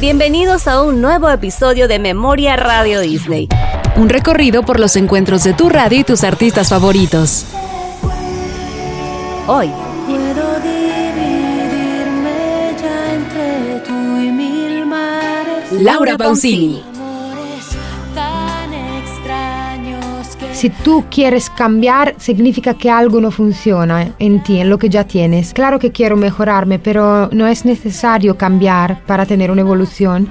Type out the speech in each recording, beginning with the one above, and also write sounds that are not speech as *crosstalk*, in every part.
Bienvenidos a un nuevo episodio de Memoria Radio Disney. Un recorrido por los encuentros de tu radio y tus artistas favoritos. Hoy. Puedo dividirme ya entre tú y mil mares. Laura Pausini. Si tú quieres cambiar, significa que algo no funciona en ti, en lo que ya tienes. Claro que quiero mejorarme, pero no es necesario cambiar para tener una evolución.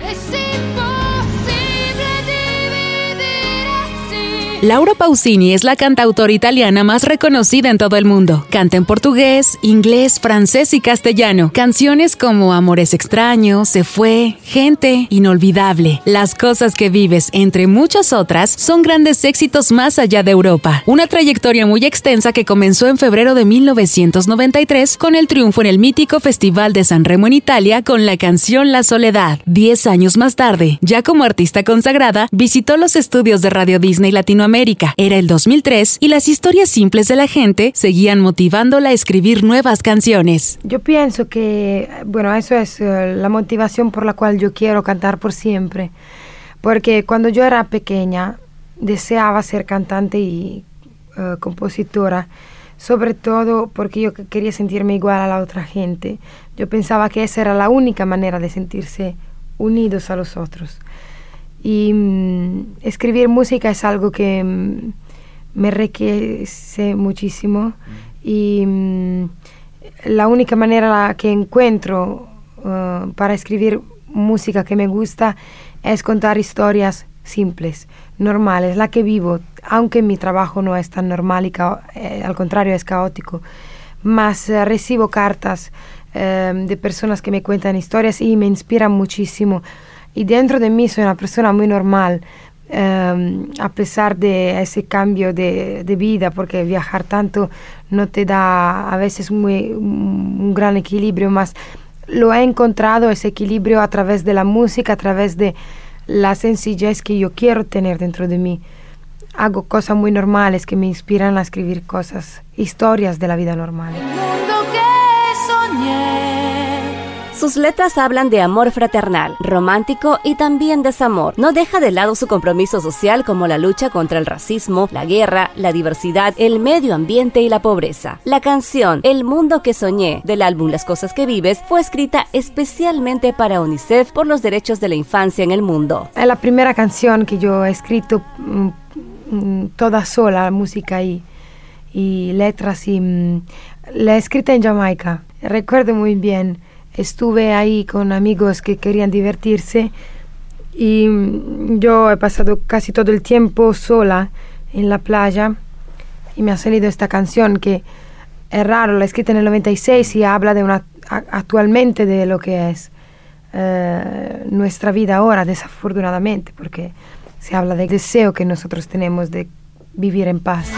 Laura Pausini es la cantautora italiana más reconocida en todo el mundo. Canta en portugués, inglés, francés y castellano. Canciones como Amores extraños, Se fue, Gente, Inolvidable, Las cosas que vives, entre muchas otras, son grandes éxitos más allá de Europa. Una trayectoria muy extensa que comenzó en febrero de 1993 con el triunfo en el mítico Festival de San Remo en Italia con la canción La Soledad. Diez años más tarde, ya como artista consagrada, visitó los estudios de Radio Disney Latinoamérica. Era el 2003 y las historias simples de la gente seguían motivándola a escribir nuevas canciones. Yo pienso que, bueno, eso es eh, la motivación por la cual yo quiero cantar por siempre. Porque cuando yo era pequeña, deseaba ser cantante y eh, compositora, sobre todo porque yo que- quería sentirme igual a la otra gente. Yo pensaba que esa era la única manera de sentirse unidos a los otros. Y mm, escribir música es algo que mm, me enriquece muchísimo. Y mm, la única manera que encuentro uh, para escribir música que me gusta es contar historias simples, normales, la que vivo, aunque mi trabajo no es tan normal y eh, al contrario es caótico, más eh, recibo cartas eh, de personas que me cuentan historias y me inspiran muchísimo. Y dentro de mí soy una persona muy normal, eh, a pesar de ese cambio de, de vida, porque viajar tanto no te da a veces muy, un gran equilibrio, más lo he encontrado ese equilibrio a través de la música, a través de la sencillez que yo quiero tener dentro de mí. Hago cosas muy normales que me inspiran a escribir cosas, historias de la vida normal. Sus letras hablan de amor fraternal, romántico y también desamor. No deja de lado su compromiso social como la lucha contra el racismo, la guerra, la diversidad, el medio ambiente y la pobreza. La canción El mundo que soñé del álbum Las cosas que vives fue escrita especialmente para UNICEF por los derechos de la infancia en el mundo. Es la primera canción que yo he escrito mm, mm, toda sola, música y, letras. Y, mm, la escrita en Jamaica. Recuerdo muy bien, estuve ahí con amigos que querían divertirse y mm, yo he pasado casi todo el tiempo sola en la playa y me ha salido esta canción que es raro, la escrita en el 96 y habla de una, actualmente de lo que es eh, nuestra vida ahora, desafortunadamente, porque se habla del deseo que nosotros tenemos de vivir en paz.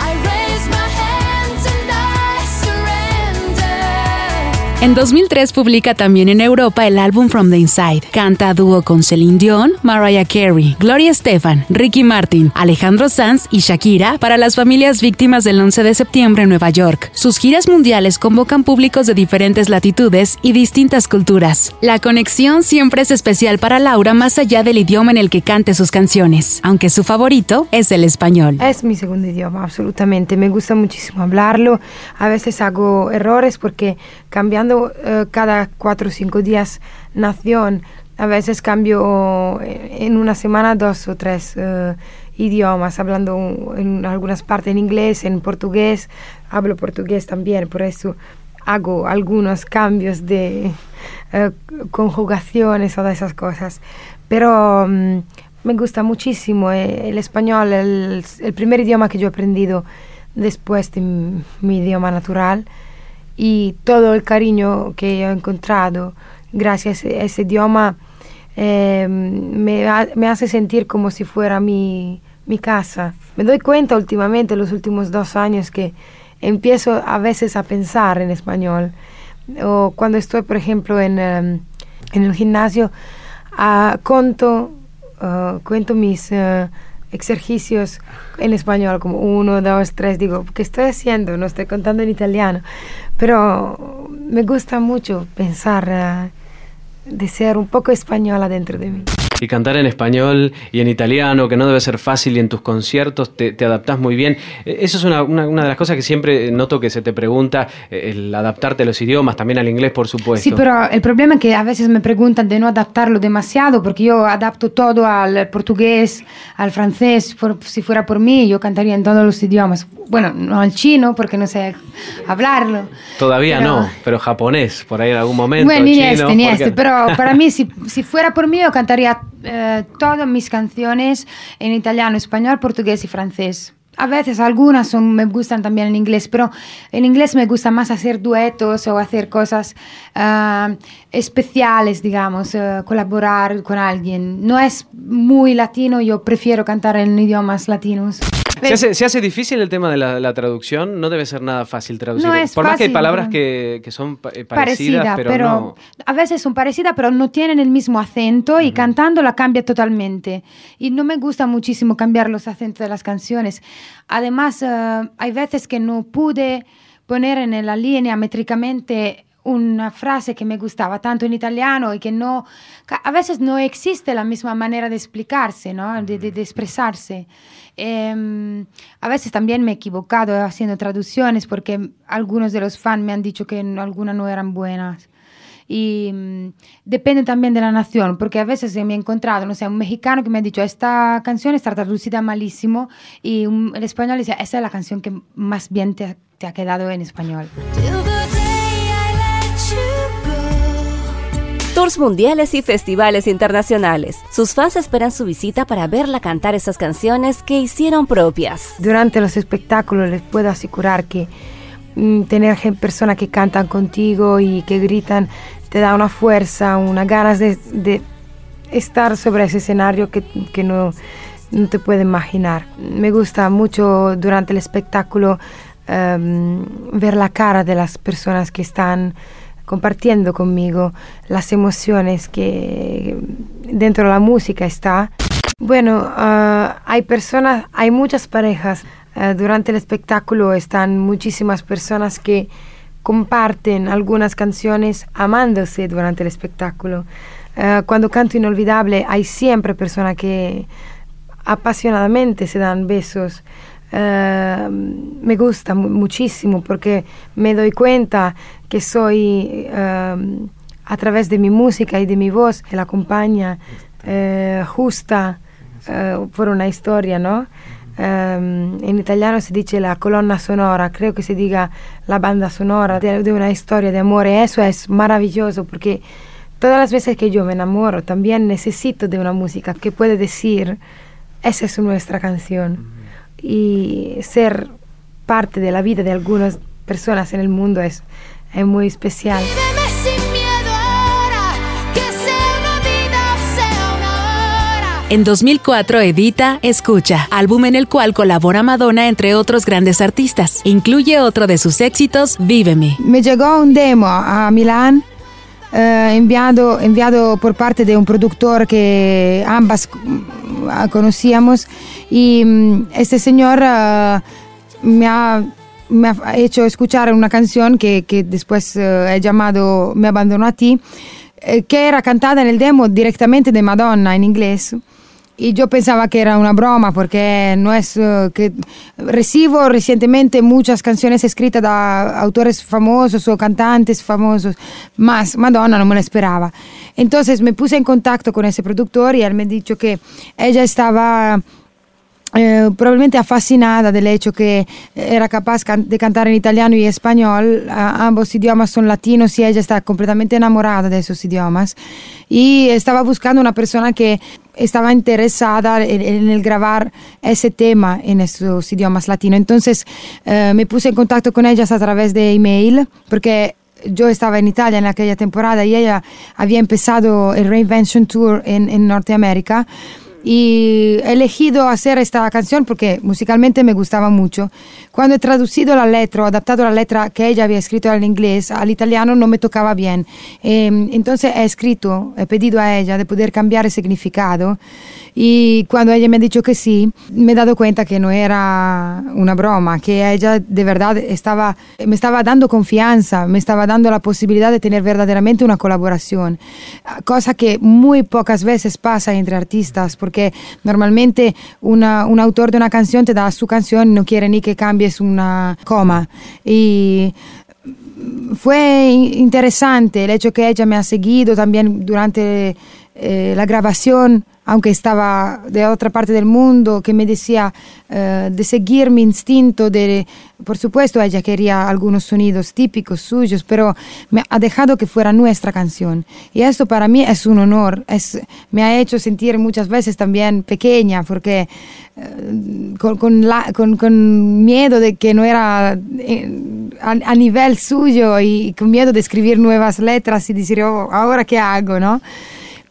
En 2003 publica también en Europa el álbum From the Inside. Canta a dúo con Celine Dion, Mariah Carey, Gloria Estefan, Ricky Martin, Alejandro Sanz y Shakira para las familias víctimas del 11 de septiembre en Nueva York. Sus giras mundiales convocan públicos de diferentes latitudes y distintas culturas. La conexión siempre es especial para Laura más allá del idioma en el que cante sus canciones, aunque su favorito es el español. Es mi segundo idioma, absolutamente. Me gusta muchísimo hablarlo. A veces hago errores porque cambiando eh, cada cuatro o cinco días nación, a veces cambio eh, en una semana dos o tres eh, idiomas, hablando en algunas partes en inglés, en portugués. Hablo portugués también, por eso hago algunos cambios de eh, conjugaciones, todas esas cosas. Pero mm, me gusta muchísimo el español, el, el primer idioma que yo he aprendido después de mi, mi idioma natural y todo el cariño que he encontrado gracias a ese idioma eh, me, me hace sentir como si fuera mi, mi casa. Me doy cuenta últimamente, los últimos dos años, que empiezo a veces a pensar en español. O cuando estoy, por ejemplo, en, em, en el gimnasio, ah, conto, ah, cuento mis eh, ejercicios en español, como uno, dos, tres. Digo, ¿qué estoy haciendo? No estoy contando en italiano. Pero me gusta mucho pensar ah, de ser un poco española dentro de mí y cantar en español y en italiano, que no debe ser fácil y en tus conciertos te, te adaptás muy bien. Eh, eso es una, una, una, de las cosas que siempre noto que se te pregunta, eh, el adaptarte a los idiomas, también al inglés, por supuesto. Sí, pero el problema es que a veces me preguntan de no adaptarlo demasiado, porque yo adapto todo al portugués, al francés. Por, si fuera por mí, yo cantaría en todos los idiomas. Bueno, no al chino, porque no sé hablarlo. Todavía pero, no, pero japonés, por ahí en algún momento. Bueno, ni chino, este, ni este, pero para mí, *laughs* si, si fuera por mí, yo cantaría eh, todas mis canciones en italiano, español, portugués y francés. A veces algunas son, me gustan también en inglés, pero en inglés me gusta más hacer duetos o hacer cosas uh, especiales, digamos, uh, colaborar con alguien. No es muy latino, yo prefiero cantar en idiomas latinos. ¿Se hace, ¿Se hace, difícil el tema de la, la, traducción? No debe ser nada fácil traducir. No es Por más fácil, que hay palabras que, que, son eh, parecidas, parecida, pero, pero no... a veces son parecidas, pero no tienen el mismo acento y uh -huh. cantando la cambia totalmente. Y no me gusta muchísimo cambiar los acentos de las canciones. Además, uh, hay veces que no pude poner en la línea métricamente una frase que me gustaba tanto en italiano y que no, a veces no existe la misma manera de explicarse, ¿no? de, de, de expresarse. Eh, a veces también me he equivocado haciendo traducciones porque algunos de los fans me han dicho que algunas no eran buenas. Y um, depende también de la nación, porque a veces me he encontrado, no sé, un mexicano que me ha dicho, esta canción está traducida malísimo, y un, el español dice, esa es la canción que más bien te, te ha quedado en español. Tours mundiales y festivales internacionales. Sus fans esperan su visita para verla cantar esas canciones que hicieron propias. Durante los espectáculos les puedo asegurar que mm, tener personas que cantan contigo y que gritan te da una fuerza, una ganas de, estar sobre ese escenario que, no, te puedes imaginar. Me gusta mucho durante el espectáculo um, ver la cara de las personas que están compartiendo conmigo las emociones que dentro de la música está. Bueno, uh, hay personas, hay muchas parejas. Uh, durante el espectáculo están muchísimas personas que comparten algunas canciones amándose durante el espectáculo. Uh, cuando canto Inolvidable hay siempre personas que apasionadamente se dan besos. Uh, me gusta muchísimo porque me doy cuenta que soy uh, a través de mi música y de mi voz que la acompaña uh, justa por una historia, ¿no? Um, en italiano se dice la colonna sonora, creo que se diga la banda sonora de, de una historia de amor y eso es maravilloso porque todas las veces que yo me enamoro también necesito de una música que puede decir esa es nuestra canción y ser parte de la vida de algunas personas en el mundo es, es muy especial. En 2004 edita Escucha, álbum en el cual colabora Madonna entre otros grandes artistas. Incluye otro de sus éxitos, Víveme. Me llegó un demo a Milán eh, enviado, enviado por parte de un productor que ambas conocíamos y um, este señor uh, me, ha, me, ha, hecho escuchar una canción que, que después uh, he llamado Me abandono a ti, eh, que era cantada en el demo directamente de Madonna en inglés. Y yo pensaba que era una broma porque no es uh, que recibo recientemente muchas canciones escritas de autores famosos o cantantes famosos, más Madonna no me la esperaba. Entonces me puse en contacto con ese productor y él me dijo que ella estaba eh, probablemente fascinada del hecho que era capaz can de cantar en italiano y español, ambos idiomas son latinos y ella está completamente enamorada de esos idiomas y estaba buscando una persona que estaba interesada en, en el grabar ese tema en esos idiomas latinos. Entonces uh, me puse en contacto con ellas a través de email porque yo estaba en Italia en aquella temporada y ella había empezado el Reinvention Tour en, en Norteamérica y he elegido hacer esta canción porque musicalmente me gustaba mucho. Cuando he traducido la letra, adaptado la letra que ella había escrito al inglés, al italiano no me tocaba bien. Em, entonces he escrito, he pedido a ella de poder cambiar el significado y cuando ella me ha dicho que sí, me he dado cuenta que no era una broma, que ella de verdad estaba, me estaba dando confianza, me estaba dando la posibilidad de tener verdaderamente una colaboración, cosa que muy pocas veces pasa entre artistas, porque normalmente una, un autor de una canción te da su canción y no quiere ni que cambies una coma. Y fue interesante el hecho que ella me ha seguido también durante eh, la grabación aunque estaba de otra parte del mundo, que me decía eh, de seguir mi instinto, de, por supuesto ella quería algunos sonidos típicos suyos, pero me ha dejado que fuera nuestra canción. Y esto para mí es un honor, es, me ha hecho sentir muchas veces también pequeña, porque eh, con, con, miedo de que no era a, a, nivel suyo y con miedo de escribir nuevas letras y decir, oh, ahora qué hago, ¿no?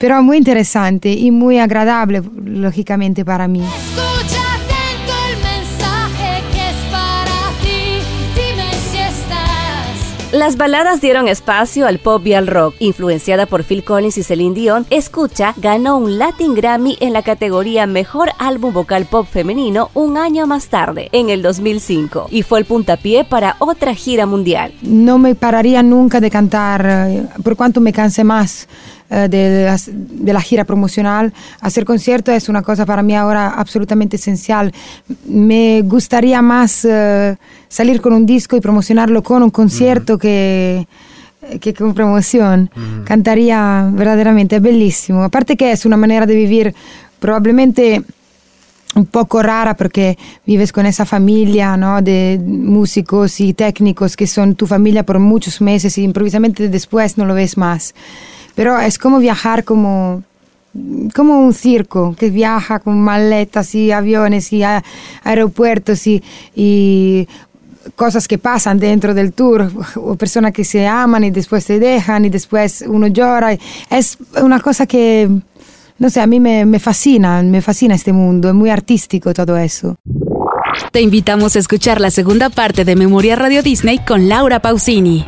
Pero muy interesante y muy agradable, lógicamente, para mí. Escucha atento el mensaje que es para ti. Dime si estás. Las baladas dieron espacio al pop y al rock. Influenciada por Phil Collins y Celine Dion, Escucha ganó un Latin Grammy en la categoría Mejor Álbum Vocal Pop Femenino un año más tarde, en el 2005, y fue el puntapié para otra gira mundial. No me pararía nunca de cantar, eh, por cuanto me canse más eh, de, la, de, la gira promocional. Hacer concierto es una cosa para mí ahora absolutamente esencial. Me gustaría más uh, salir con un disco y promocionarlo con un concierto que que con promoción. Cantaría verdaderamente, es bellísimo. Aparte que es una manera de vivir probablemente un poco rara porque vives con esa familia ¿no? de músicos y técnicos que son tu familia por muchos meses y improvisamente después no lo ves más. Pero es como viajar como, como un circo que viaja con maletas y aviones y aeropuertos y, cosas que pasan dentro del tour, o personas que se aman y después se dejan y después uno llora. Es una cosa que, no sé, a mí me, me fascina, me fascina este mundo, es muy artístico todo eso. Te invitamos a escuchar la segunda parte de Memoria Radio Disney con Laura Pausini.